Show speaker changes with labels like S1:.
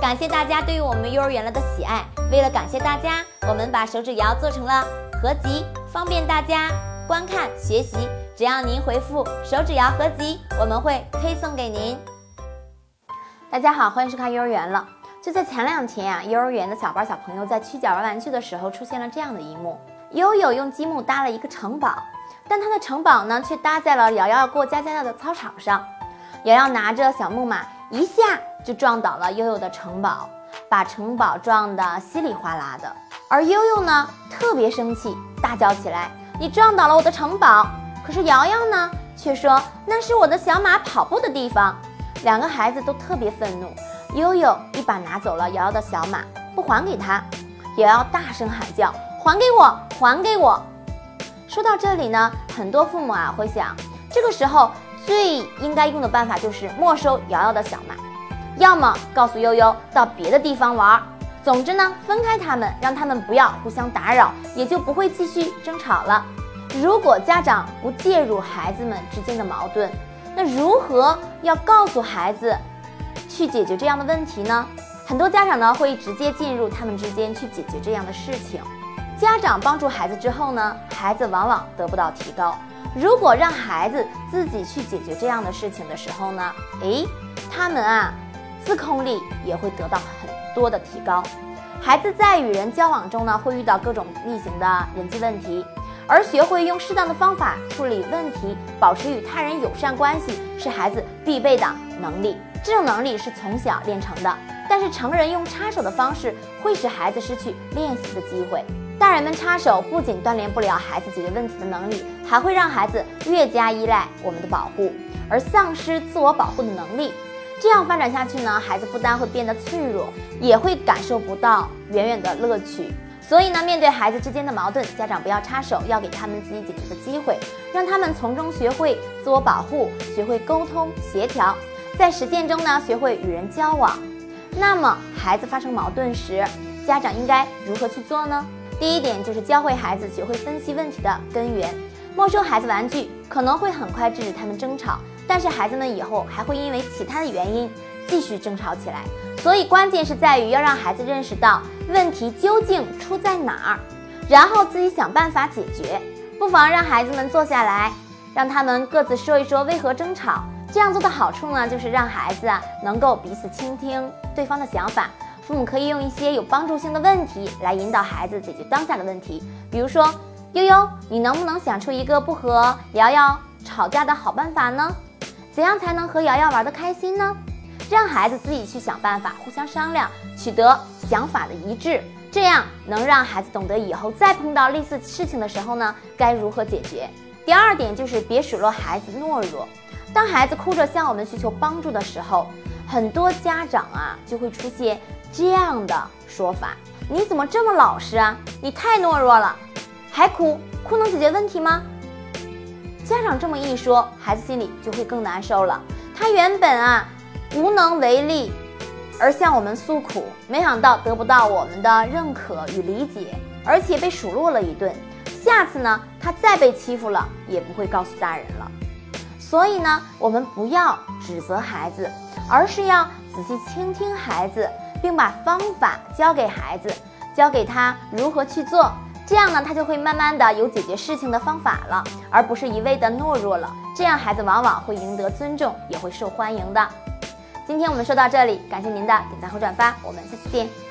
S1: 感谢大家对于我们幼儿园了的喜爱。为了感谢大家，我们把手指谣做成了合集，方便大家观看学习。只要您回复“手指谣合集”，我们会推送给您。大家好，欢迎收看幼儿园了。就在前两天啊，幼儿园的小班小朋友在区角玩玩具的时候，出现了这样的一幕：悠悠用积木搭了一个城堡，但他的城堡呢，却搭在了瑶瑶过家家的操场上。瑶瑶拿着小木马，一下就撞倒了悠悠的城堡，把城堡撞得稀里哗啦的。而悠悠呢，特别生气，大叫起来：“你撞倒了我的城堡！”可是瑶瑶呢，却说那是我的小马跑步的地方。两个孩子都特别愤怒。悠悠一把拿走了瑶瑶的小马，不还给他。瑶瑶大声喊叫：“还给我，还给我！”说到这里呢，很多父母啊会想，这个时候最应该用的办法就是没收瑶瑶的小马，要么告诉悠悠到别的地方玩。总之呢，分开他们，让他们不要互相打扰，也就不会继续争吵了。如果家长不介入孩子们之间的矛盾，那如何要告诉孩子去解决这样的问题呢？很多家长呢会直接进入他们之间去解决这样的事情。家长帮助孩子之后呢，孩子往往得不到提高。如果让孩子自己去解决这样的事情的时候呢，诶，他们啊自控力也会得到很多的提高。孩子在与人交往中呢，会遇到各种类型的人际问题。而学会用适当的方法处理问题，保持与他人友善关系，是孩子必备的能力。这种能力是从小练成的。但是成人用插手的方式，会使孩子失去练习的机会。大人们插手不仅锻炼不了孩子解决问题的能力，还会让孩子越加依赖我们的保护，而丧失自我保护的能力。这样发展下去呢，孩子不但会变得脆弱，也会感受不到远远的乐趣。所以呢，面对孩子之间的矛盾，家长不要插手，要给他们自己解决的机会，让他们从中学会自我保护，学会沟通协调，在实践中呢，学会与人交往。那么，孩子发生矛盾时，家长应该如何去做呢？第一点就是教会孩子学会分析问题的根源。没收孩子玩具可能会很快制止他们争吵，但是孩子们以后还会因为其他的原因继续争吵起来。所以，关键是在于要让孩子认识到问题究竟出在哪儿，然后自己想办法解决。不妨让孩子们坐下来，让他们各自说一说为何争吵。这样做的好处呢，就是让孩子啊能够彼此倾听对方的想法。父母可以用一些有帮助性的问题来引导孩子解决当下的问题，比如说，悠悠，你能不能想出一个不和瑶瑶吵架的好办法呢？怎样才能和瑶瑶玩得开心呢？让孩子自己去想办法，互相商量，取得想法的一致，这样能让孩子懂得以后再碰到类似事情的时候呢，该如何解决。第二点就是别数落孩子懦弱。当孩子哭着向我们寻求帮助的时候，很多家长啊就会出现这样的说法：你怎么这么老实啊？你太懦弱了，还哭？哭能解决问题吗？家长这么一说，孩子心里就会更难受了。他原本啊。无能为力，而向我们诉苦，没想到得不到我们的认可与理解，而且被数落了一顿。下次呢，他再被欺负了，也不会告诉大人了。所以呢，我们不要指责孩子，而是要仔细倾听孩子，并把方法教给孩子，教给他如何去做。这样呢，他就会慢慢的有解决事情的方法了，而不是一味的懦弱了。这样，孩子往往会赢得尊重，也会受欢迎的。今天我们说到这里，感谢您的点赞和转发，我们下次见。